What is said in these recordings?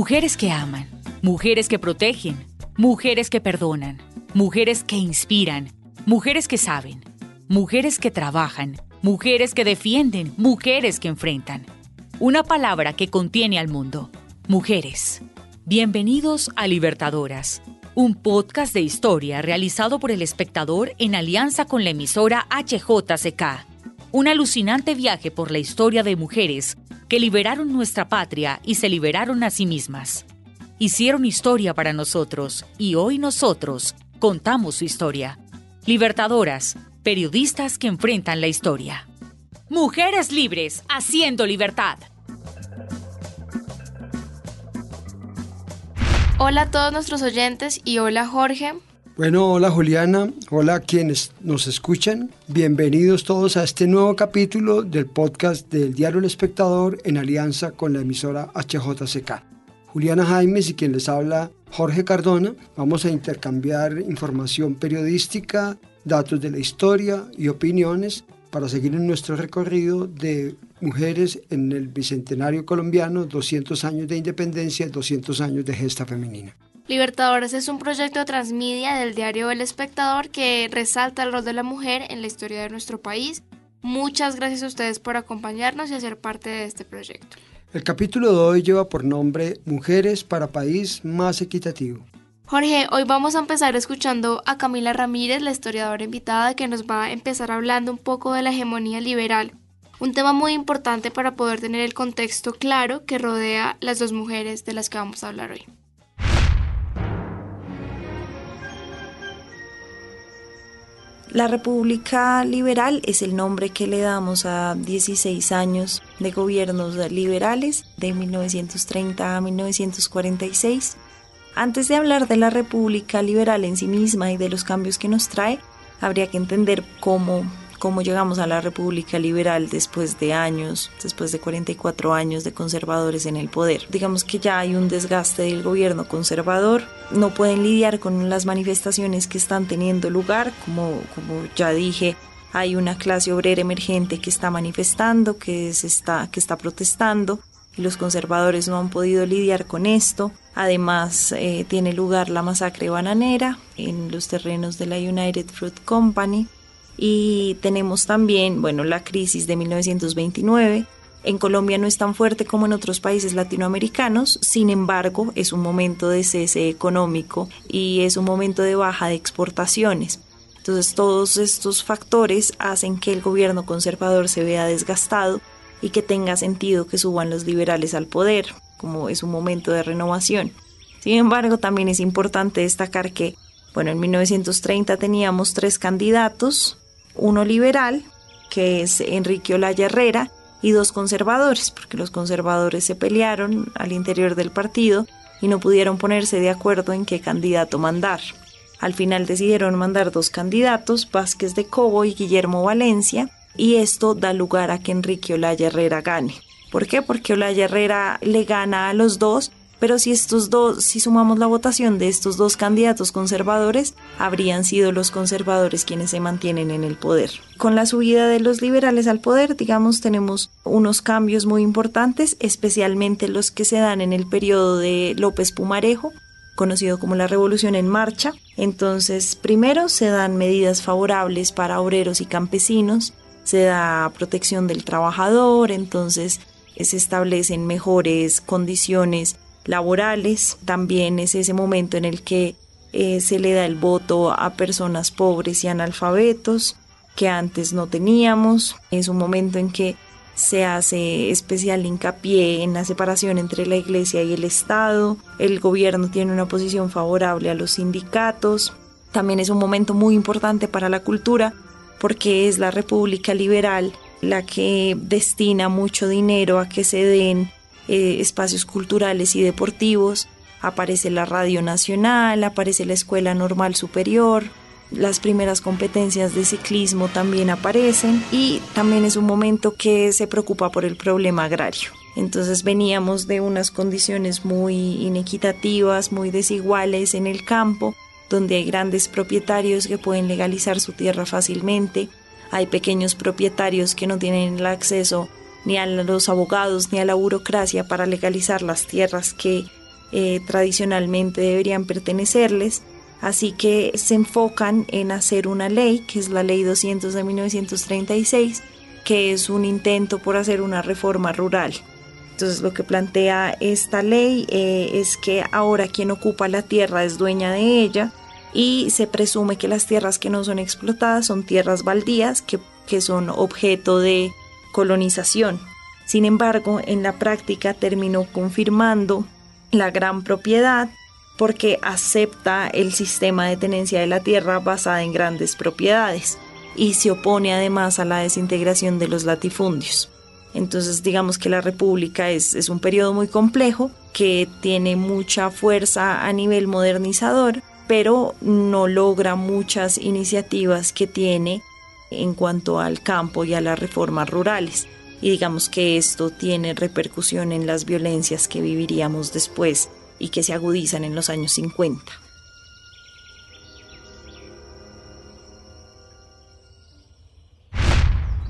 Mujeres que aman, mujeres que protegen, mujeres que perdonan, mujeres que inspiran, mujeres que saben, mujeres que trabajan, mujeres que defienden, mujeres que enfrentan. Una palabra que contiene al mundo. Mujeres. Bienvenidos a Libertadoras, un podcast de historia realizado por el espectador en alianza con la emisora HJCK. Un alucinante viaje por la historia de mujeres que liberaron nuestra patria y se liberaron a sí mismas. Hicieron historia para nosotros y hoy nosotros contamos su historia. Libertadoras, periodistas que enfrentan la historia. Mujeres libres, haciendo libertad. Hola a todos nuestros oyentes y hola Jorge. Bueno, hola Juliana, hola quienes nos escuchan. Bienvenidos todos a este nuevo capítulo del podcast del Diario El Espectador en alianza con la emisora HJCK. Juliana Jaimes y quien les habla Jorge Cardona. Vamos a intercambiar información periodística, datos de la historia y opiniones para seguir en nuestro recorrido de mujeres en el Bicentenario colombiano, 200 años de independencia, 200 años de gesta femenina. Libertadores es un proyecto transmedia del diario El Espectador que resalta el rol de la mujer en la historia de nuestro país. Muchas gracias a ustedes por acompañarnos y hacer parte de este proyecto. El capítulo de hoy lleva por nombre Mujeres para País Más Equitativo. Jorge, hoy vamos a empezar escuchando a Camila Ramírez, la historiadora invitada, que nos va a empezar hablando un poco de la hegemonía liberal. Un tema muy importante para poder tener el contexto claro que rodea las dos mujeres de las que vamos a hablar hoy. La República Liberal es el nombre que le damos a 16 años de gobiernos liberales de 1930 a 1946. Antes de hablar de la República Liberal en sí misma y de los cambios que nos trae, habría que entender cómo, cómo llegamos a la República Liberal después de años, después de 44 años de conservadores en el poder. Digamos que ya hay un desgaste del gobierno conservador, no pueden lidiar con las manifestaciones que están teniendo lugar, como, como ya dije, hay una clase obrera emergente que está manifestando, que, se está, que está protestando, y los conservadores no han podido lidiar con esto. Además, eh, tiene lugar la masacre bananera en los terrenos de la United Fruit Company. Y tenemos también, bueno, la crisis de 1929. En Colombia no es tan fuerte como en otros países latinoamericanos, sin embargo, es un momento de cese económico y es un momento de baja de exportaciones. Entonces, todos estos factores hacen que el gobierno conservador se vea desgastado y que tenga sentido que suban los liberales al poder, como es un momento de renovación. Sin embargo, también es importante destacar que, bueno, en 1930 teníamos tres candidatos, uno liberal, que es Enrique Olaya Herrera, y dos conservadores, porque los conservadores se pelearon al interior del partido y no pudieron ponerse de acuerdo en qué candidato mandar. Al final decidieron mandar dos candidatos, Vázquez de Cobo y Guillermo Valencia, y esto da lugar a que Enrique Olaya Herrera gane. ¿Por qué? Porque Olaya Herrera le gana a los dos, pero si estos dos, si sumamos la votación de estos dos candidatos conservadores, habrían sido los conservadores quienes se mantienen en el poder. Con la subida de los liberales al poder, digamos, tenemos unos cambios muy importantes, especialmente los que se dan en el periodo de López Pumarejo, conocido como la Revolución en Marcha. Entonces, primero se dan medidas favorables para obreros y campesinos, se da protección del trabajador, entonces se establecen mejores condiciones laborales. También es ese momento en el que eh, se le da el voto a personas pobres y analfabetos que antes no teníamos. Es un momento en que se hace especial hincapié en la separación entre la iglesia y el Estado. El gobierno tiene una posición favorable a los sindicatos. También es un momento muy importante para la cultura porque es la República Liberal la que destina mucho dinero a que se den eh, espacios culturales y deportivos. Aparece la Radio Nacional, aparece la Escuela Normal Superior, las primeras competencias de ciclismo también aparecen y también es un momento que se preocupa por el problema agrario. Entonces veníamos de unas condiciones muy inequitativas, muy desiguales en el campo, donde hay grandes propietarios que pueden legalizar su tierra fácilmente, hay pequeños propietarios que no tienen el acceso ni a los abogados ni a la burocracia para legalizar las tierras que eh, tradicionalmente deberían pertenecerles. Así que se enfocan en hacer una ley, que es la ley 200 de 1936, que es un intento por hacer una reforma rural. Entonces lo que plantea esta ley eh, es que ahora quien ocupa la tierra es dueña de ella y se presume que las tierras que no son explotadas son tierras baldías que, que son objeto de colonización. Sin embargo, en la práctica terminó confirmando la gran propiedad porque acepta el sistema de tenencia de la tierra basada en grandes propiedades y se opone además a la desintegración de los latifundios. Entonces digamos que la República es, un periodo muy complejo que tiene mucha fuerza a nivel modernizador, pero no logra muchas iniciativas que tiene en cuanto al campo y a las reformas rurales. Y digamos que esto tiene repercusión en las violencias que viviríamos después y que se agudizan en los años 50.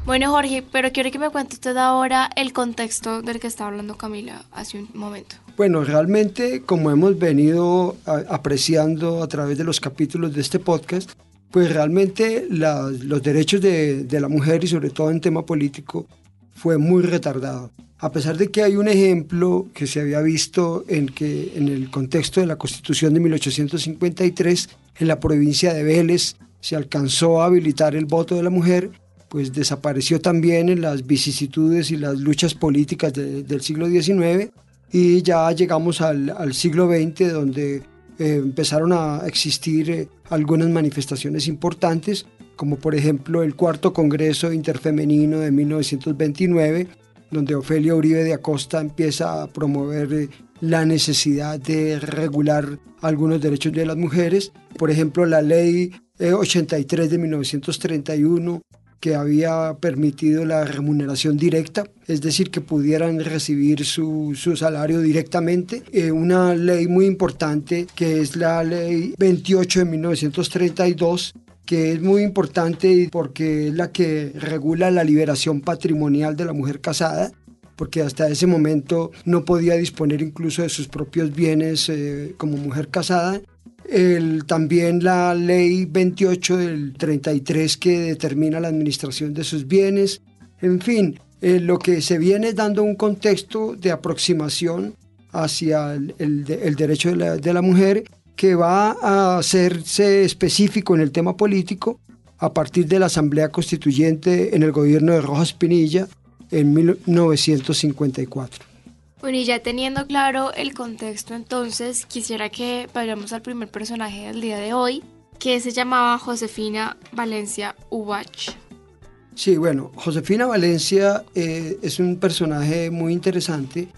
Bueno, Jorge, pero quiero que me cuente usted ahora el contexto del que estaba hablando Camila hace un momento. Bueno, realmente, como hemos venido apreciando a través de los capítulos de este podcast, pues realmente los derechos de, de la mujer y sobre todo en tema político fue muy retardado. A pesar de que hay un ejemplo que se había visto en que en el contexto de la Constitución de 1853, en la provincia de Vélez se alcanzó a habilitar el voto de la mujer, pues desapareció también en las vicisitudes y las luchas políticas de- del siglo XIX y ya llegamos al siglo XX donde eh, empezaron a existir eh, algunas manifestaciones importantes, como por ejemplo el cuarto Congreso Interfemenino de 1929, donde Ofelia Uribe de Acosta empieza a promover eh, la necesidad de regular algunos derechos de las mujeres, por ejemplo la ley eh, 83 de 1931 que había permitido la remuneración directa, es decir, que pudieran recibir su, su salario directamente. Eh, una ley muy importante que es la ley 28 de 1932, que es muy importante porque es la que regula la liberación patrimonial de la mujer casada porque hasta ese momento no podía disponer incluso de sus propios bienes eh, como mujer casada el, también la ley 28 del 33 que determina la administración de sus bienes. En fin, eh, lo que se viene dando un contexto de aproximación hacia el, el de- el derecho de la, de la mujer que va a hacerse específico en el tema político a partir de la Asamblea Constituyente en el gobierno de Rojas Pinilla en 1954. Bueno, y ya teniendo claro el contexto, entonces quisiera que vayamos al primer personaje del día de hoy, que se llamaba Josefina Valencia Ubach. Sí, bueno, Josefina Valencia eh, es un personaje muy interesante.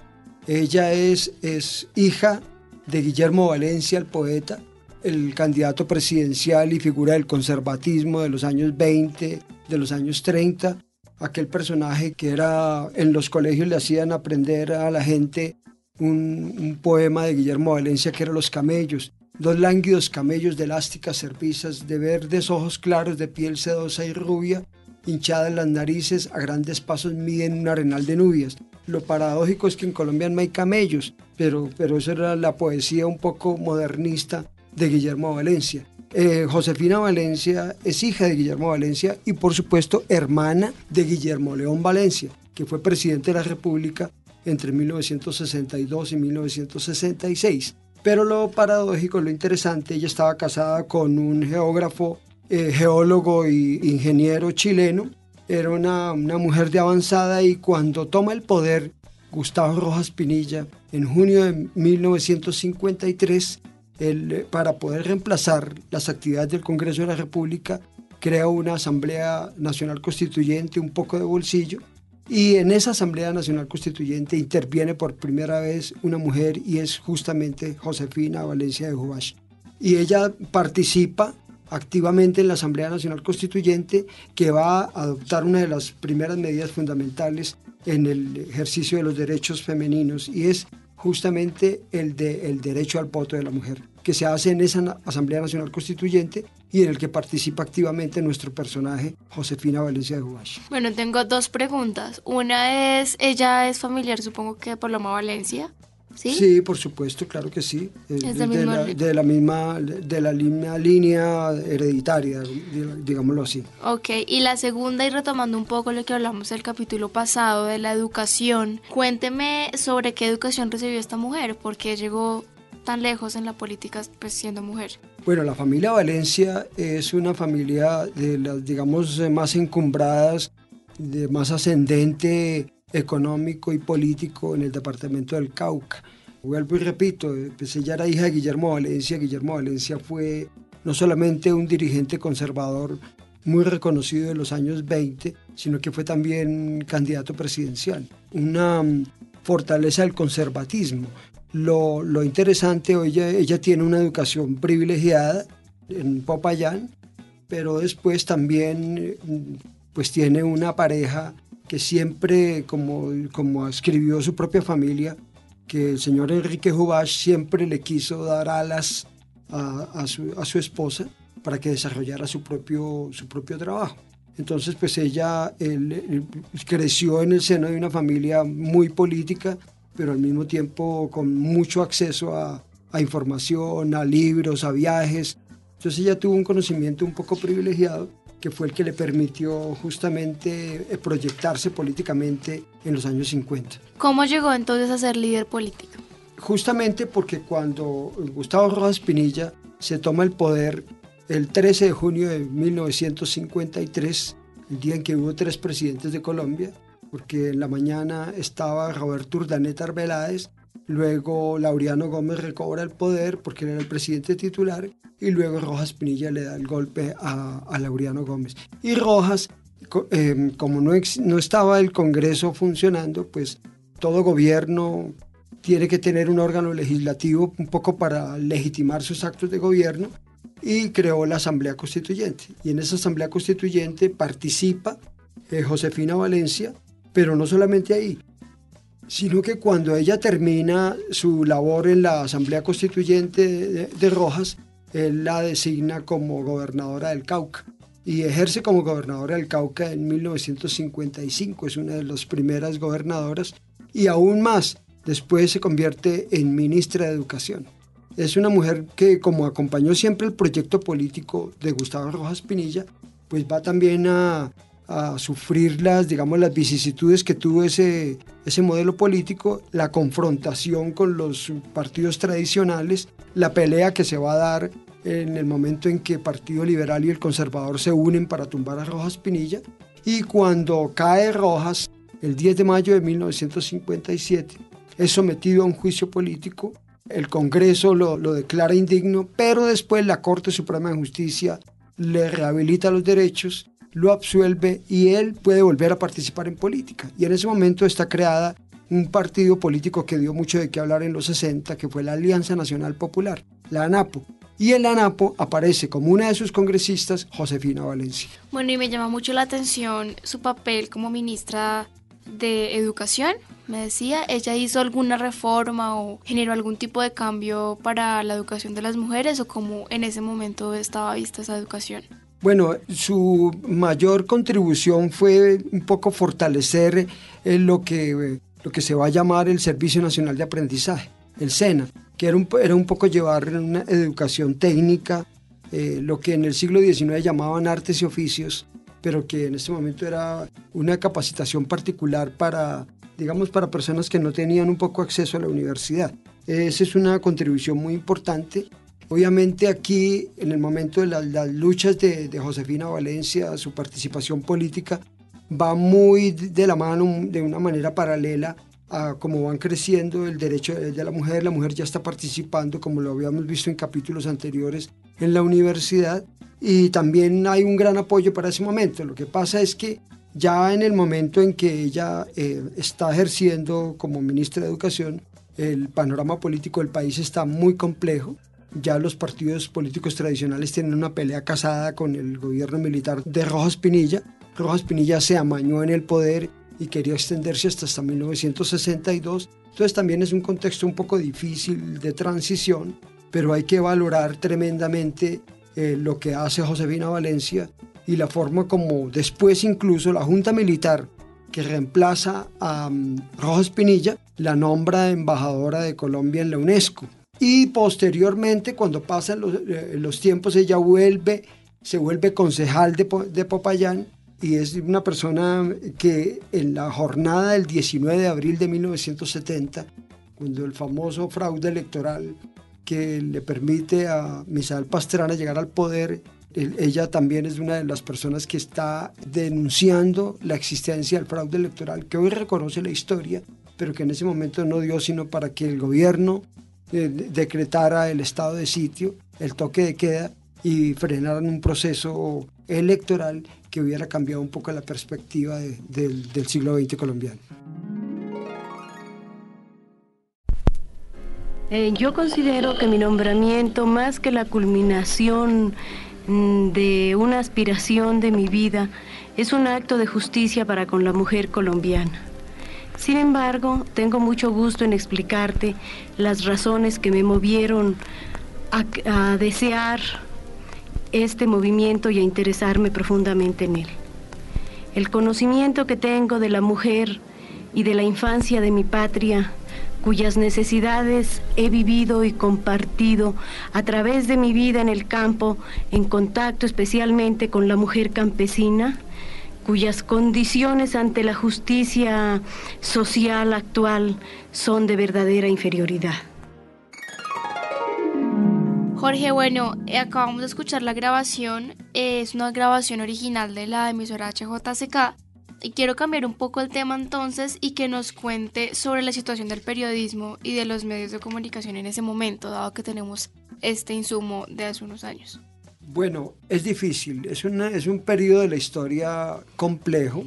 Ella es, es hija de Guillermo Valencia, el poeta, el candidato presidencial y figura del conservatismo de los años 20, de los años 30, aquel personaje que era en los colegios le hacían aprender a la gente un, poema de Guillermo Valencia que era Los camellos. Dos lánguidos camellos de elásticas cervizas, de verdes ojos claros, de piel sedosa y rubia, hinchadas las narices, a grandes pasos miden un arenal de nubias. Lo paradójico es que en Colombia no hay camellos, pero, pero eso era la poesía un poco modernista de Guillermo Valencia. Eh, Josefina Valencia es hija de Guillermo Valencia y por supuesto hermana de Guillermo León Valencia, que fue presidente de la República entre 1962 y 1966. Pero lo paradójico, lo interesante, ella estaba casada con un geógrafo, eh, geólogo e ingeniero chileno. Era una, una mujer de avanzada y cuando toma el poder Gustavo Rojas Pinilla en junio de 1953, eh, para poder reemplazar las actividades del Congreso de la República, crea una Asamblea Nacional Constituyente, un poco de bolsillo, y en esa Asamblea Nacional Constituyente interviene por primera vez una mujer y es justamente Josefina Valencia de Jovash. Y ella participa activamente en la Asamblea Nacional Constituyente que va a adoptar una de las primeras medidas fundamentales en el ejercicio de los derechos femeninos y es justamente el derecho al voto de la mujer, que se hace en esa Asamblea Nacional Constituyente y en el que participa activamente nuestro personaje, Josefina Valencia de Juárez. Bueno, tengo dos preguntas. Una es, ella es familiar, supongo que de Paloma Valencia. ¿Sí? Sí, por supuesto, claro que sí. Es, de, mismo la, de la misma, de la misma línea hereditaria, di- digámoslo así. Ok, y la segunda, y retomando un poco lo que hablamos el capítulo pasado de la educación, cuénteme sobre qué educación recibió esta mujer, por qué llegó tan lejos en la política pues siendo mujer. Bueno, la familia Valencia es una familia de las, digamos, más encumbradas, de más ascendente económico y político en el departamento del Cauca. Vuelvo y repito, pues ella era hija de Guillermo Valencia. Guillermo Valencia fue no solamente un dirigente conservador muy reconocido de los años 20, sino que fue también candidato presidencial. Una mm, fortaleza del conservatismo. Lo, lo interesante, ella, ella tiene una educación privilegiada en Popayán, pero después también eh, pues tiene una pareja que siempre, como, como escribió su propia familia, que el señor Enrique Jubash siempre le quiso dar alas a, su, a su esposa para que desarrollara su propio, su propio trabajo. Entonces, pues ella creció en el seno de una familia muy política, pero al mismo tiempo con mucho acceso a, a información, a libros, a viajes. Entonces ella tuvo un conocimiento un poco privilegiado que fue el que le permitió justamente eh, proyectarse políticamente en los años 50. ¿Cómo llegó entonces a ser líder político? Justamente porque cuando Gustavo Rojas Pinilla se toma el poder el 13 de junio de 1953, el día en que hubo tres presidentes de Colombia, porque en la mañana estaba Roberto Urdaneta Arbeláez, luego Laureano Gómez recobra el poder porque él era el presidente titular y luego Rojas Pinilla le da el golpe a, a Laureano Gómez. Y Rojas, eh, como no, ex- no estaba el Congreso funcionando, pues todo gobierno tiene que tener un órgano legislativo un poco para legitimar sus actos de gobierno y creó la Asamblea Constituyente. Y en esa Asamblea Constituyente participa eh, Josefina Valencia, pero no solamente ahí, sino que cuando ella termina su labor en la Asamblea Constituyente de, Rojas, él la designa como gobernadora del Cauca y ejerce como gobernadora del Cauca en 1955, es una de las primeras gobernadoras y aún más, después se convierte en ministra de Educación. Es una mujer que como acompañó siempre el proyecto político de Gustavo Rojas Pinilla, pues va también a, a sufrir las, digamos, las vicisitudes que tuvo ese, ese modelo político, la confrontación con los partidos tradicionales, la pelea que se va a dar en el momento en que el Partido Liberal y el Conservador se unen para tumbar a Rojas Pinilla. Y cuando cae Rojas, el 10 de mayo de 1957, es sometido a un juicio político. El Congreso lo, lo declara indigno, pero después la Corte Suprema de Justicia le rehabilita los derechos, lo absuelve y él puede volver a participar en política. Y en ese momento está creada un partido político que dio mucho de qué hablar en los 60, que fue la Alianza Nacional Popular, la ANAPO. Y en la ANAPO aparece como una de sus congresistas Josefina Valencia. Bueno, y me llama mucho la atención su papel como ministra de Educación. Me decía, ¿ella hizo alguna reforma o generó algún tipo de cambio para la educación de las mujeres o cómo en ese momento estaba vista esa educación? Bueno, su mayor contribución fue un poco fortalecer eh, lo, que, lo que se va a llamar el Servicio Nacional de Aprendizaje, el SENA, que era un, era un poco llevar una educación técnica, eh, lo que en el siglo XIX llamaban artes y oficios, pero que en este momento era una capacitación particular para, digamos, para personas que no tenían un poco acceso a la universidad. Esa es una contribución muy importante. Obviamente aquí, en el momento de las, luchas de, de Josefina Valencia, su participación política va muy de la mano, de una manera paralela a cómo van creciendo el derecho de la mujer. La mujer ya está participando, como lo habíamos visto en capítulos anteriores, en la universidad y también hay un gran apoyo para ese momento. Lo que pasa es que ya en el momento en que ella eh, está ejerciendo como ministra de Educación, el panorama político del país está muy complejo. Ya los partidos políticos tradicionales tienen una pelea casada con el gobierno militar de Rojas Pinilla. Rojas Pinilla se amañó en el poder y quería extenderse hasta, hasta 1962. Entonces también es un contexto un poco difícil de transición, pero hay que valorar tremendamente eh, lo que hace Josefina Valencia y la forma como después incluso la Junta Militar que reemplaza a um, Rojas Pinilla la nombra embajadora de Colombia en la UNESCO. Y posteriormente, cuando pasan los, eh, los tiempos, ella vuelve, se vuelve concejal de, de Popayán y es una persona que en la jornada del 19 de abril de 1970, cuando el famoso fraude electoral que le permite a Misael Pastrana llegar al poder, ella también es una de las personas que está denunciando la existencia del fraude electoral, que hoy reconoce la historia, pero que en ese momento no dio sino para que el gobierno decretara el estado de sitio, el toque de queda y frenaran un proceso electoral que hubiera cambiado un poco la perspectiva de- del, del siglo XX colombiano. Eh, yo considero que mi nombramiento, más que la culminación mm, de una aspiración de mi vida, es un acto de justicia para con la mujer colombiana. Sin embargo, tengo mucho gusto en explicarte las razones que me movieron a, desear este movimiento y a interesarme profundamente en él. El conocimiento que tengo de la mujer y de la infancia de mi patria, cuyas necesidades he vivido y compartido a través de mi vida en el campo, en contacto especialmente con la mujer campesina, cuyas condiciones ante la justicia social actual son de verdadera inferioridad. Jorge, bueno, eh, acabamos de escuchar la grabación, es una grabación original de la emisora HJCK y quiero cambiar un poco el tema entonces y que nos cuente sobre la situación del periodismo y de los medios de comunicación en ese momento, dado que tenemos este insumo de hace unos años. Bueno, es difícil, es, una, es un periodo de la historia complejo.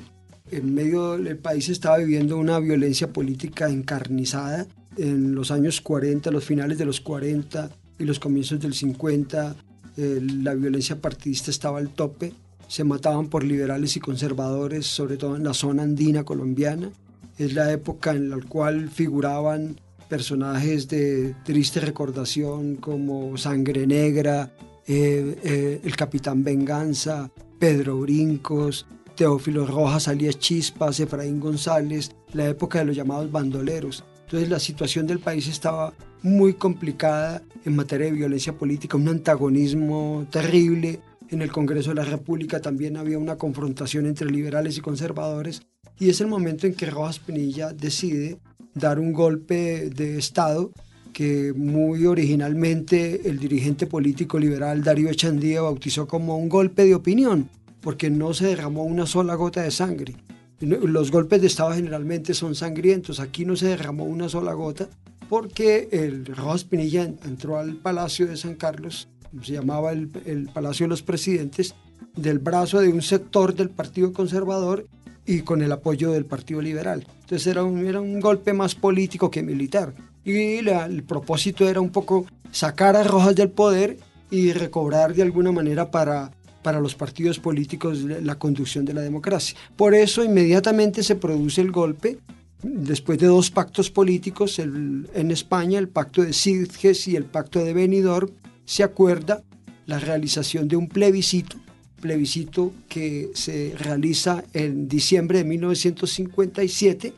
En medio del país estaba viviendo una violencia política encarnizada. En los años 40, los finales de los 40 y los comienzos del 50, eh, la violencia partidista estaba al tope. Se mataban por liberales y conservadores, sobre todo en la zona andina colombiana. Es la época en la cual figuraban personajes de triste recordación como Sangre Negra, eh, eh, el Capitán Venganza, Pedro Brincos, Teófilo Rojas, alias Chispas, Efraín González, la época de los llamados bandoleros. Entonces la situación del país estaba muy complicada en materia de violencia política, un antagonismo terrible. En el Congreso de la República también había una confrontación entre liberales y conservadores. Y es el momento en que Rojas Pinilla decide dar un golpe de Estado que muy originalmente el dirigente político liberal Darío Echandía bautizó como un golpe de opinión, porque no se derramó una sola gota de sangre. Los golpes de Estado generalmente son sangrientos, aquí no se derramó una sola gota, porque el Rojas Pinilla entró al Palacio de San Carlos, se llamaba el, Palacio de los Presidentes, del brazo de un sector del Partido Conservador y con el apoyo del Partido Liberal. Entonces era era un golpe más político que militar. Y el propósito era un poco sacar a Rojas del poder y recobrar de alguna manera para, para los partidos políticos la conducción de la democracia. Por eso inmediatamente se produce el golpe, después de dos pactos políticos en España, el pacto de Sitges y el pacto de Benidorm, se acuerda la realización de un plebiscito plebiscito que se realiza en diciembre de 1957.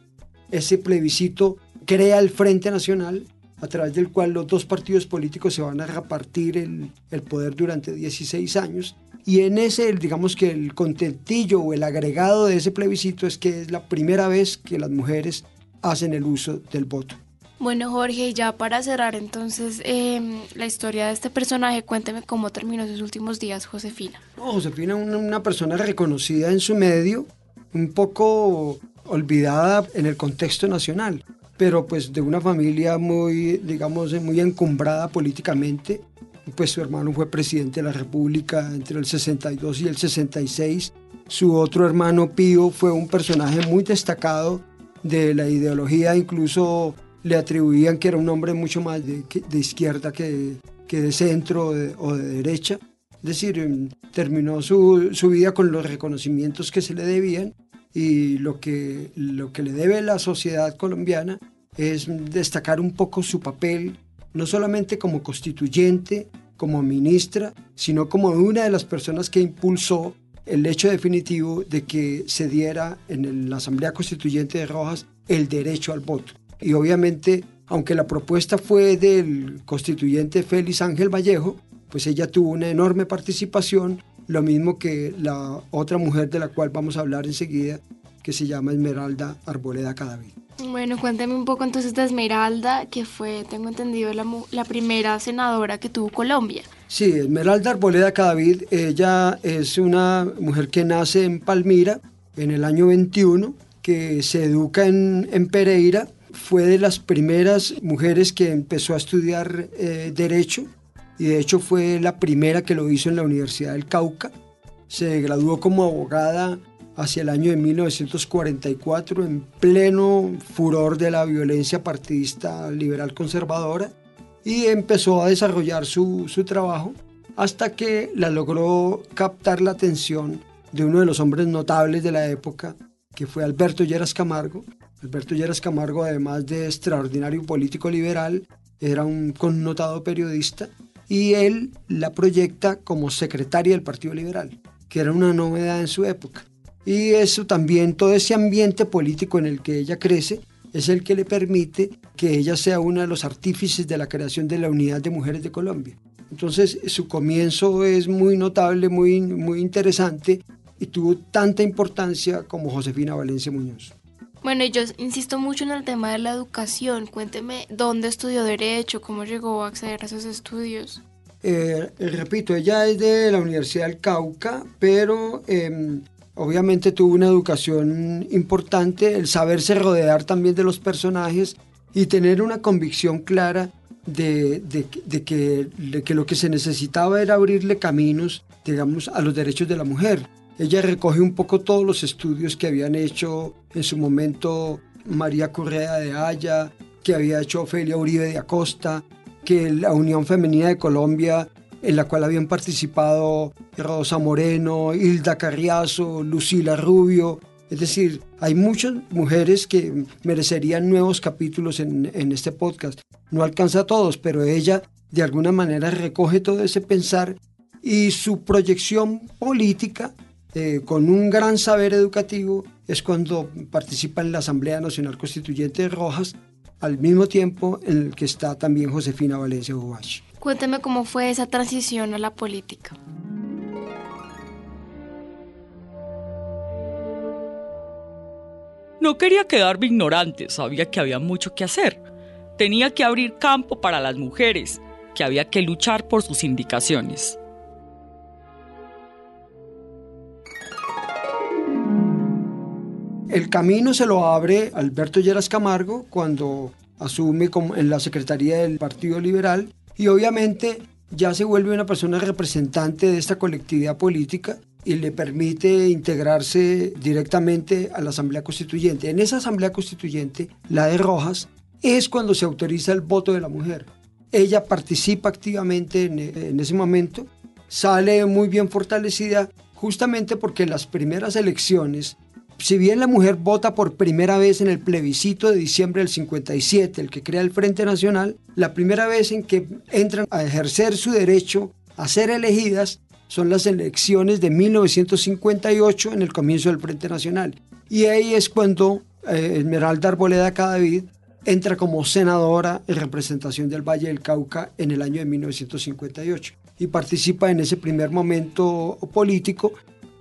Ese plebiscito crea el Frente Nacional, a través del cual los dos partidos políticos se van a repartir el, el poder durante 16 años. Y en ese, digamos que el contentillo o el agregado de ese plebiscito es que es la primera vez que las mujeres hacen el uso del voto. Bueno, Jorge, y ya para cerrar entonces em, la historia de este personaje, cuénteme cómo terminó sus últimos días, Josefina. No, Josefina una, una persona reconocida en su medio, un poco olvidada en el contexto nacional, pero pues de una familia muy, digamos, muy encumbrada políticamente. Pues su hermano fue presidente de la República entre el 62 y el 66. Su otro hermano Pío fue un personaje muy destacado de la ideología, incluso le atribuían que era un hombre mucho más de, de izquierda que, que de centro o de, o de derecha. Es decir, terminó su, su vida con los reconocimientos que se le debían y lo que, lo que le debe la sociedad colombiana es destacar un poco su papel, no solamente como constituyente, como ministra, sino como una de las personas que impulsó el hecho definitivo de que se diera en la Asamblea Constituyente de Rojas el derecho al voto. Y obviamente, aunque la propuesta fue del constituyente Félix Ángel Vallejo, pues ella tuvo una enorme participación, lo mismo que la otra mujer de la cual vamos a hablar enseguida, que se llama Esmeralda Arboleda Cadavid. Bueno, cuénteme un poco entonces de Esmeralda, que fue, tengo entendido, la, primera senadora que tuvo Colombia. Sí, Esmeralda Arboleda Cadavid, ella es una mujer que nace en Palmira en el año 21, que se educa en, en Pereira, fue de las primeras mujeres que empezó a estudiar eh, Derecho y de hecho fue la primera que lo hizo en la Universidad del Cauca. Se graduó como abogada hacia el año de 1944 en pleno furor de la violencia partidista liberal conservadora y empezó a desarrollar su, su trabajo hasta que la logró captar la atención de uno de los hombres notables de la época, que fue Alberto Lleras Camargo. Alberto Lleras Camargo, además de extraordinario político liberal, era un connotado periodista y él la proyecta como secretaria del Partido Liberal, que era una novedad en su época. Y eso también, todo ese ambiente político en el que ella crece, es el que le permite que ella sea uno de los artífices de la creación de la Unidad de Mujeres de Colombia. Entonces, su comienzo es muy notable, muy, muy interesante y tuvo tanta importancia como Josefina Valencia Muñoz. Bueno, yo insisto mucho en el tema de la educación. Cuénteme dónde estudió Derecho, cómo llegó a acceder a esos estudios. Eh, repito, ella es de la Universidad del Cauca, pero eh, obviamente tuvo una educación importante, el saberse rodear también de los personajes y tener una convicción clara de que lo que se necesitaba era abrirle caminos, digamos, a los derechos de la mujer. Ella recoge un poco todos los estudios que habían hecho en su momento María Correa de Haya, que había hecho Ofelia Uribe de Acosta, que la Unión Femenina de Colombia, en la cual habían participado Rosa Moreno, Hilda Carriazo, Lucila Rubio. Es decir, hay muchas mujeres que merecerían nuevos capítulos en, en este podcast. No alcanza a todos, pero ella de alguna manera recoge todo ese pensar y su proyección política eh, con un gran saber educativo es cuando participa en la Asamblea Nacional Constituyente de Rojas, al mismo tiempo en el que está también Josefina Valencia Ubache. Cuénteme cómo fue esa transición a la política. No quería quedarme ignorante, sabía que había mucho que hacer. Tenía que abrir campo para las mujeres, que había que luchar por sus indicaciones. El camino se lo abre Alberto Lleras Camargo cuando asume como en la Secretaría del Partido Liberal y obviamente ya se vuelve una persona representante de esta colectividad política y le permite integrarse directamente a la Asamblea Constituyente. En esa Asamblea Constituyente, la de Rojas, es cuando se autoriza el voto de la mujer. Ella participa activamente en, en ese momento, sale muy bien fortalecida justamente porque las primeras elecciones si bien la mujer vota por primera vez en el plebiscito de diciembre del 57, el que crea el Frente Nacional, la primera vez en que entran a ejercer su derecho a ser elegidas son las elecciones de 1958 en el comienzo del Frente Nacional. Y ahí es cuando eh, Esmeralda Arboleda Cadavid entra como senadora en representación del Valle del Cauca en el año de 1958 y participa en ese primer momento político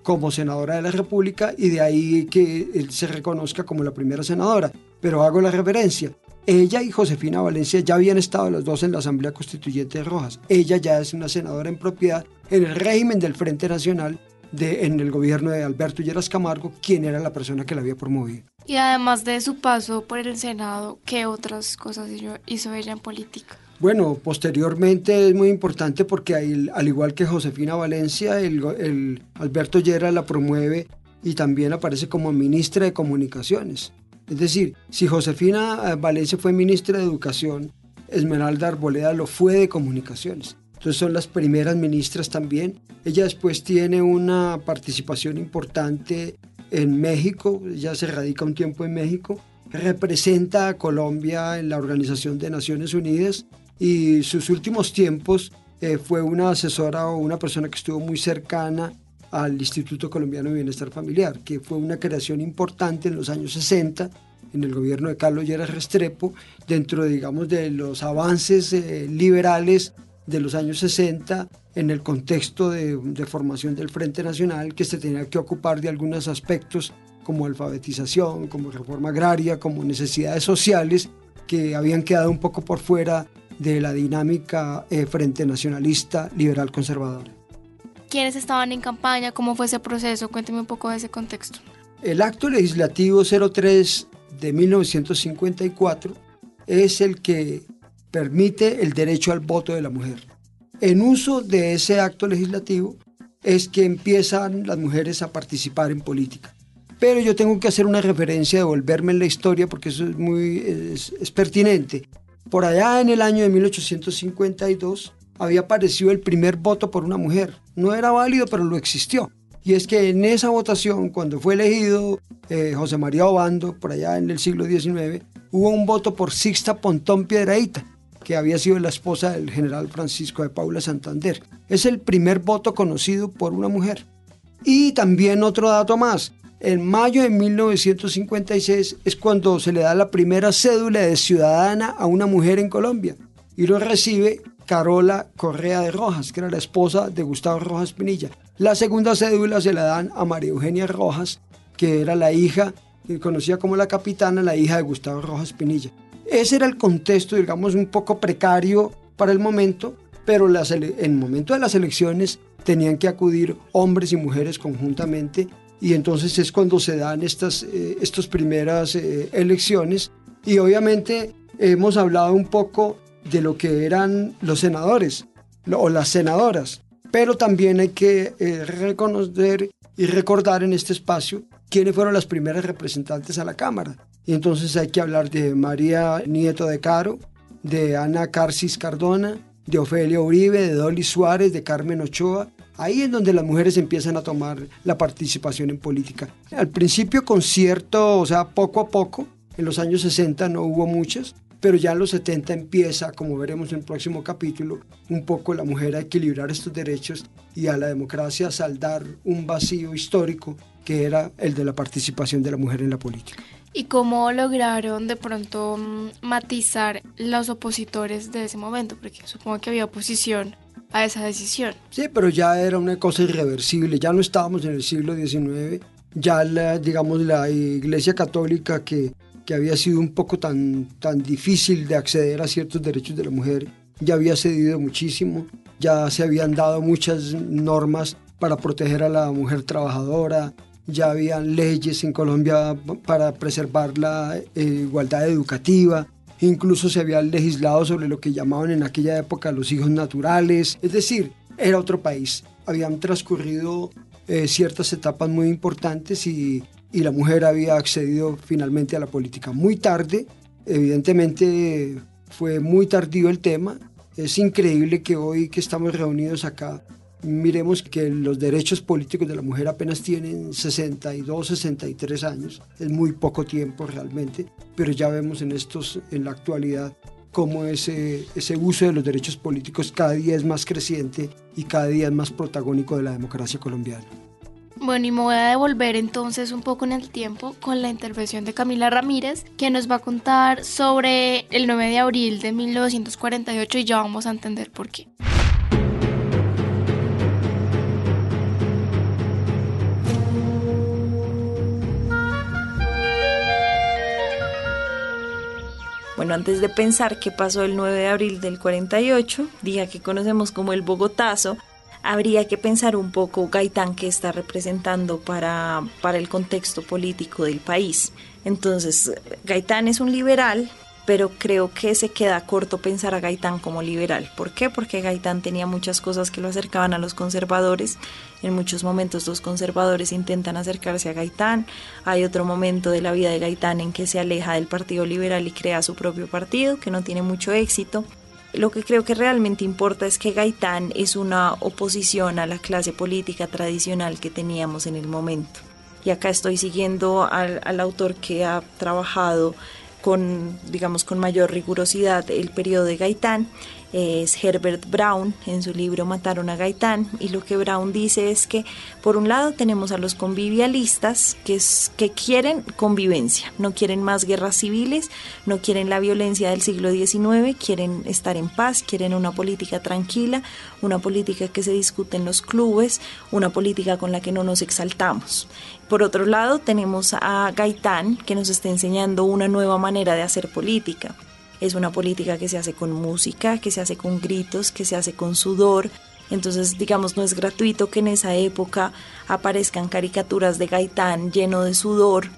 como senadora de la República y de ahí que se reconozca como la primera senadora. Pero hago la reverencia. Ella y Josefina Valencia ya habían estado los dos en la Asamblea Constituyente de Rojas. Ella ya es una senadora en propiedad en el régimen del Frente Nacional de, en el gobierno de Alberto Lleras Camargo, quien era la persona que la había promovido. Y además de su paso por el Senado, ¿qué otras cosas hizo ella en política? Bueno, posteriormente es muy importante porque al igual que Josefina Valencia, el, Alberto Lleras la promueve y también aparece como ministra de Comunicaciones. Es decir, si Josefina eh, Valencia fue ministra de Educación, Esmeralda Arboleda lo fue de Comunicaciones. Entonces son las primeras ministras también. Ella después tiene una participación importante en México, ya se radica un tiempo en México, representa a Colombia en la Organización de Naciones Unidas y sus últimos tiempos eh, fue una asesora o una persona que estuvo muy cercana al Instituto Colombiano de Bienestar Familiar, que fue una creación importante en los años 60 en el gobierno de Carlos Lleras Restrepo, dentro, digamos, de los avances eh, liberales de los años 60 en el contexto de, de formación del Frente Nacional, que se tenía que ocupar de algunos aspectos como alfabetización, como reforma agraria, como necesidades sociales, que habían quedado un poco por fuera de la dinámica eh, Frente Nacionalista Liberal Conservadora. ¿Quiénes estaban en campaña? ¿Cómo fue ese proceso? Cuénteme un poco de ese contexto. El acto legislativo 03 de 1954 es el que permite el derecho al voto de la mujer. En uso de ese acto legislativo es que empiezan las mujeres a participar en política. Pero yo tengo que hacer una referencia, devolverme en la historia porque eso es muy es, es pertinente. Por allá en el año de 1852 había aparecido el primer voto por una mujer. No era válido, pero lo existió. Y es que en esa votación, cuando fue elegido eh, José María Obando, por allá en el siglo XIX, hubo un voto por Sixta Pontón Piedraíta, que había sido la esposa del general Francisco de Paula Santander. Es el primer voto conocido por una mujer. Y también otro dato más. En mayo de 1956 es cuando se le da la primera cédula de ciudadana a una mujer en Colombia. Y lo recibe Carola Correa de Rojas, que era la esposa de Gustavo Rojas Pinilla. La segunda cédula se la dan a María Eugenia Rojas, que era la hija, que conocía como la capitana, la hija de Gustavo Rojas Pinilla. Ese era el contexto, digamos, un poco precario para el momento, pero en el momento de las elecciones tenían que acudir hombres y mujeres conjuntamente y entonces es cuando se dan estas, eh, primeras eh, elecciones y obviamente hemos hablado un poco de lo que eran los senadores o las senadoras, pero también hay que eh, reconocer y recordar en este espacio quiénes fueron las primeras representantes a la Cámara. Y entonces hay que hablar de María Nieto de Caro, de Ana Carcis Cardona, de Ofelia Uribe, de Dolly Suárez, de Carmen Ochoa. Ahí es donde las mujeres empiezan a tomar la participación en política. Al principio con cierto, o sea, poco a poco, en los años 60 no hubo muchas, pero ya en los 70 empieza, como veremos en el próximo capítulo, un poco la mujer a equilibrar estos derechos y a la democracia a saldar un vacío histórico que era el de la participación de la mujer en la política. ¿Y cómo lograron de pronto mm, matizar los opositores de ese momento? Porque supongo que había oposición a esa decisión. Sí, pero ya era una cosa irreversible, ya no estábamos en el siglo XIX, ya la, digamos la Iglesia Católica que, que había sido un poco tan, tan difícil de acceder a ciertos derechos de la mujer, ya había cedido muchísimo, ya se habían dado muchas normas para proteger a la mujer trabajadora, ya habían leyes en Colombia para preservar la eh, igualdad educativa, incluso se había legislado sobre lo que llamaban en aquella época los hijos naturales, es decir, era otro país. Habían transcurrido eh, ciertas etapas muy importantes y, y la mujer había accedido finalmente a la política muy tarde. Evidentemente fue muy tardío el tema. Es increíble que hoy que estamos reunidos acá miremos que los derechos políticos de la mujer apenas tienen 62, 63 años, es muy poco tiempo realmente, pero ya vemos en estos, en la actualidad, cómo ese, ese uso de los derechos políticos cada día es más creciente y cada día es más protagónico de la democracia colombiana. Bueno, y me voy a devolver entonces un poco en el tiempo con la intervención de Camila Ramírez, que nos va a contar sobre el 9 de abril de 1948 y ya vamos a entender por qué. Bueno, antes de pensar qué pasó el 9 de abril del 48, día que conocemos como el Bogotazo, habría que pensar un poco Gaitán que está representando para, para el contexto político del país. Entonces, Gaitán es un liberal, pero creo que se queda corto pensar a Gaitán como liberal. ¿Por qué? Porque Gaitán tenía muchas cosas que lo acercaban a los conservadores. En muchos momentos los conservadores intentan acercarse a Gaitán. Hay otro momento de la vida de Gaitán en que se aleja del Partido Liberal y crea su propio partido, que no tiene mucho éxito. Lo que creo que realmente importa es que Gaitán es una oposición a la clase política tradicional que teníamos en el momento. Y acá estoy siguiendo al, al autor que ha trabajado con, digamos, con mayor rigurosidad el periodo de Gaitán es Herbert Brown en su libro Mataron a Gaitán y lo que Brown dice es que por un lado tenemos a los convivialistas que, quieren convivencia, no quieren más guerras civiles, no quieren la violencia del siglo XIX, quieren estar en paz, quieren una política tranquila, una política que se discute en los clubes, una política con la que no nos exaltamos. Por otro lado, tenemos a Gaitán, que nos está enseñando una nueva manera de hacer política. Es una política que se hace con música, que se hace con gritos, que se hace con sudor. Entonces, digamos, no es gratuito que en esa época aparezcan caricaturas de Gaitán lleno de sudor,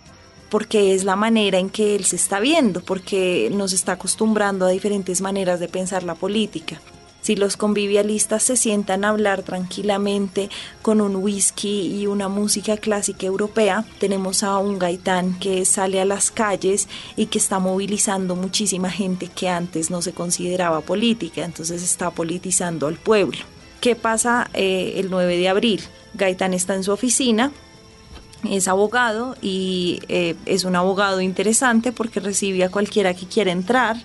porque es la manera en que él se está viendo, porque nos está acostumbrando a diferentes maneras de pensar la política. Si los convivialistas se sientan a hablar tranquilamente con un whisky y una música clásica europea, tenemos a un gaitán que sale a las calles y que está movilizando muchísima gente que antes no se consideraba política, entonces está politizando al pueblo. ¿Qué pasa eh, el 9 de abril? Gaitán está en su oficina, es abogado y eh, es un abogado interesante porque recibe a cualquiera que quiera entrar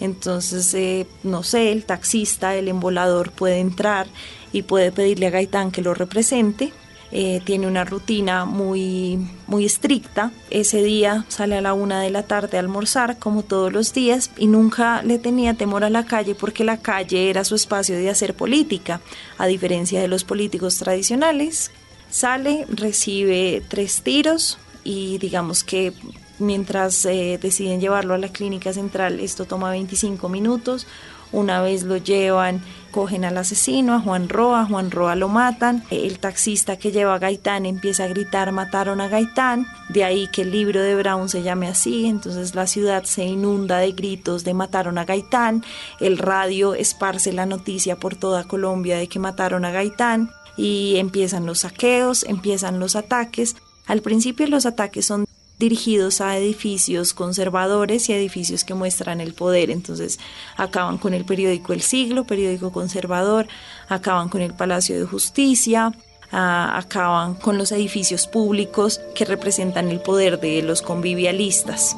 entonces, eh, no sé, el taxista, el embolador puede entrar y puede pedirle a Gaitán que lo represente. Eh, tiene una rutina muy, muy estricta. Ese día sale a la una de la tarde a almorzar, como todos los días, y nunca le tenía temor a la calle porque la calle era su espacio de hacer política, a diferencia de los políticos tradicionales. Sale, recibe tres tiros y digamos que mientras eh, deciden llevarlo a la clínica central, esto toma 25 minutos. Una vez lo llevan, cogen al asesino, a Juan Roa, Juan Roa lo matan, el taxista que lleva a Gaitán empieza a gritar mataron a Gaitán, de ahí que el libro de Brown se llame así, entonces la ciudad se inunda de gritos de mataron a Gaitán, el radio esparce la noticia por toda Colombia de que mataron a Gaitán y empiezan los saqueos, empiezan los ataques. Al principio los ataques son dirigidos a edificios conservadores y edificios que muestran el poder. Entonces acaban con el periódico El Siglo, periódico conservador, acaban con el Palacio de Justicia, ah, acaban con los edificios públicos que representan el poder de los convivialistas.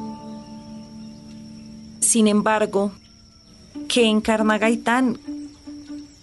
Sin embargo, ¿qué encarna Gaitán?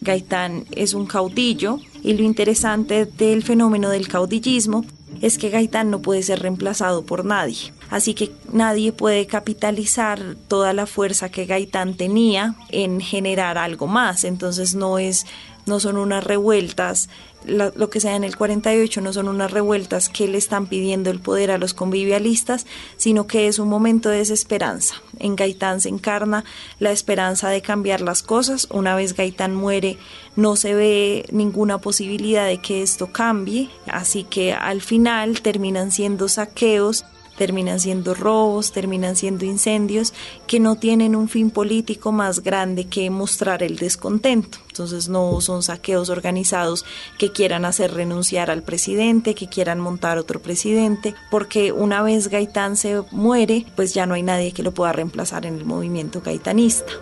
Gaitán es un caudillo y lo interesante del fenómeno del caudillismo es que Gaitán no puede ser reemplazado por nadie. Así que nadie puede capitalizar toda la fuerza que Gaitán tenía en generar algo más. Entonces no es no son unas revueltas, lo, que sea en el 48 no son unas revueltas que le están pidiendo el poder a los convivialistas, sino que es un momento de desesperanza. En Gaitán se encarna la esperanza de cambiar las cosas. Una vez Gaitán muere, no se ve ninguna posibilidad de que esto cambie, así que al final terminan siendo saqueos terminan siendo robos, terminan siendo incendios que no tienen un fin político más grande que mostrar el descontento. Entonces no son saqueos organizados que quieran hacer renunciar al presidente, que quieran montar otro presidente, porque una vez Gaitán se muere, pues ya no hay nadie que lo pueda reemplazar en el movimiento gaitanista.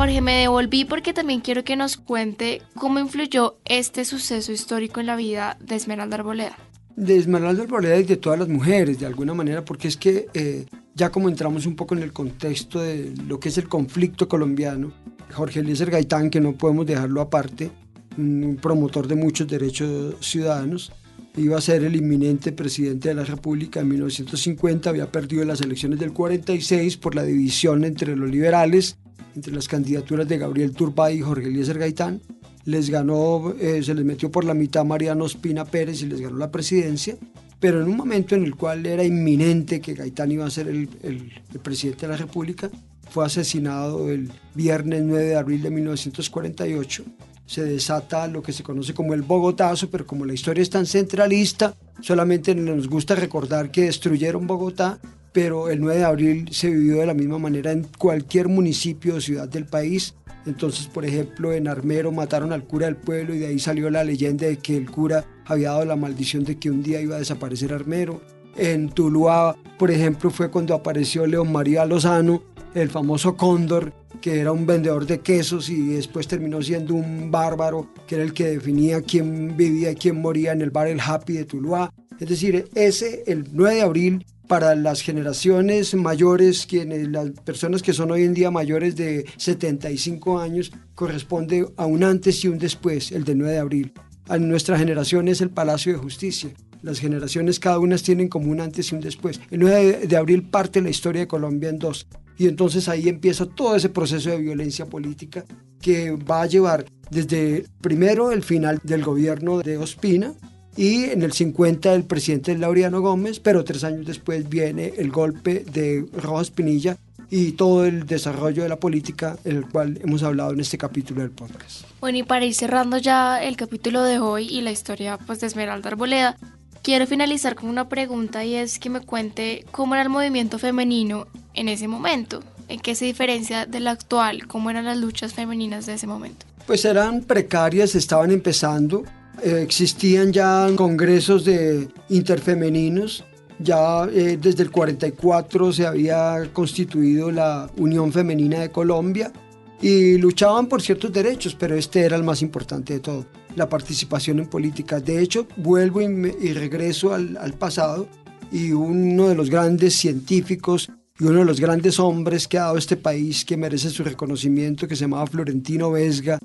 Jorge, me devolví porque también quiero que nos cuente cómo influyó este suceso histórico en la vida de Esmeralda Arboleda. De Esmeralda Arboleda y de todas las mujeres, de alguna manera, porque es que eh, ya como entramos un poco en el contexto de lo que es el conflicto colombiano, Jorge Eliezer Gaitán, que no podemos dejarlo aparte, un promotor de muchos derechos ciudadanos, iba a ser el inminente presidente de la República en 1950, había perdido las elecciones del 46 por la división entre los liberales, entre las candidaturas de Gabriel Turbay y Jorge Eliezer Gaitán. Les ganó, eh, se les metió por la mitad Mariano Espina Pérez y les ganó la presidencia, pero en un momento en el cual era inminente que Gaitán iba a ser el, el- el presidente de la República, fue asesinado el viernes 9 de abril de 1948 se desata lo que se conoce como el Bogotazo, pero como la historia es tan centralista, solamente nos gusta recordar que destruyeron Bogotá, pero el 9 de abril se vivió de la misma manera en cualquier municipio o ciudad del país. Entonces, por ejemplo, en Armero mataron al cura del pueblo y de ahí salió la leyenda de que el cura había dado la maldición de que un día iba a desaparecer Armero. En Tuluá, por ejemplo, fue cuando apareció León María Lozano, el famoso cóndor, que era un vendedor de quesos y después terminó siendo un bárbaro, que era el que definía quién vivía y quién moría en el bar El Happy de Tuluá. Es decir, ese, el 9 de abril, para las generaciones mayores, quienes, las personas que son hoy en día mayores de 75 años, corresponde a un antes y un después, el del 9 de abril. A nuestra generación es el Palacio de Justicia. Las generaciones cada una tienen como un antes y un después. El 9 de- de abril parte la historia de Colombia en dos. Y entonces ahí empieza todo ese proceso de violencia política que va a llevar desde primero el final del gobierno de Ospina y en el 50 el presidente Laureano Gómez, pero tres años después viene el golpe de Rojas Pinilla y todo el desarrollo de la política, en el cual hemos hablado en este capítulo del podcast. Bueno, y para ir cerrando ya el capítulo de hoy y la historia pues, de Esmeralda Arboleda, quiero finalizar con una pregunta y es que me cuente cómo era el movimiento femenino en ese momento, en qué se diferencia del actual, cómo eran las luchas femeninas de ese momento. Pues eran precarias, estaban empezando, existían ya congresos de interfemeninos, ya eh, desde el 44 se había constituido la Unión Femenina de Colombia y luchaban por ciertos derechos, pero este era el más importante de todo, la participación en política. De hecho, vuelvo y regreso al, al pasado y uno de los grandes científicos y uno de los grandes hombres que ha dado este país que merece su reconocimiento, que se llamaba Florentino Vesga,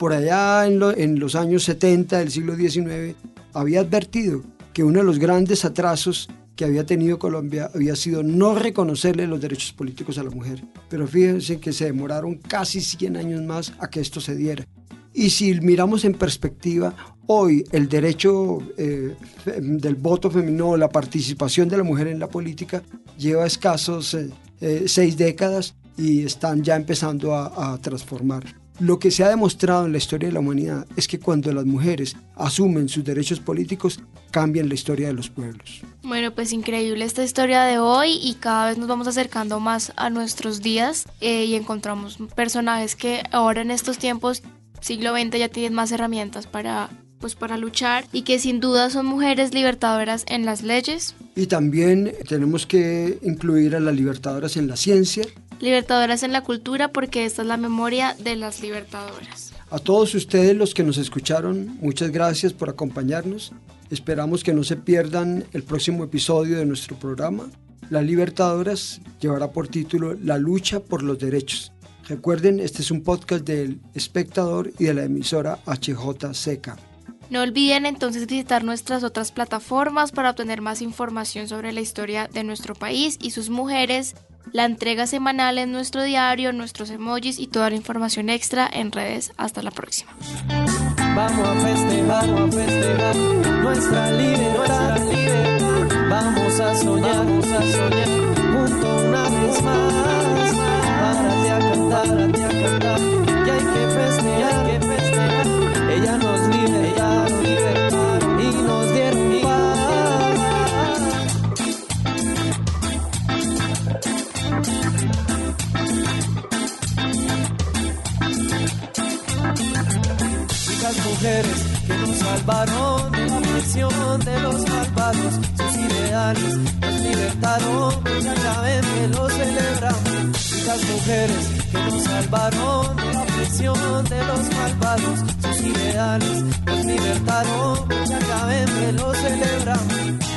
por allá en, lo- en los años 70 del siglo XIX, había advertido que uno de los grandes atrasos que había tenido Colombia había sido no reconocerle los derechos políticos a la mujer. Pero fíjense que se demoraron casi 100 años más a que esto se diera. Y si miramos en perspectiva, hoy el derecho eh, del voto femenino, la participación de la mujer en la política, lleva escasos eh, eh, seis décadas y están ya empezando a transformar. Lo que se ha demostrado en la historia de la humanidad es que cuando las mujeres asumen sus derechos políticos, cambian la historia de los pueblos. Bueno, pues increíble esta historia de hoy y cada vez nos vamos acercando más a nuestros días eh, y encontramos personajes que ahora en estos tiempos, siglo XX, ya tienen más herramientas para, pues, para luchar y que sin duda son mujeres libertadoras en las leyes, Y también tenemos que incluir a las libertadoras en la ciencia. Libertadoras en la cultura porque esta es la memoria de las libertadoras. A todos ustedes los que nos escucharon, muchas gracias por acompañarnos. Esperamos que no se pierdan el próximo episodio de nuestro programa. Las Libertadoras llevará por título La lucha por los derechos. Recuerden, este es un podcast del espectador y de la emisora HJCK. No olviden entonces visitar nuestras otras plataformas para obtener más información sobre la historia de nuestro país y sus mujeres, la entrega semanal en nuestro diario, nuestros emojis y toda la información extra en redes. Hasta la próxima. Vamos a festejar, vamos a festejar nuestra libertad, libertad. Vamos a soñar, vamos a soñar junto una vez más. Párate a cantar, párate a cantar, mujeres que nos salvaron de la prisión de los malvados, sus ideales nos libertaron, ya saben que lo celebramos. Chicas mujeres que nos salvaron de la prisión de los malvados, sus ideales nos libertaron, ya saben que lo celebramos.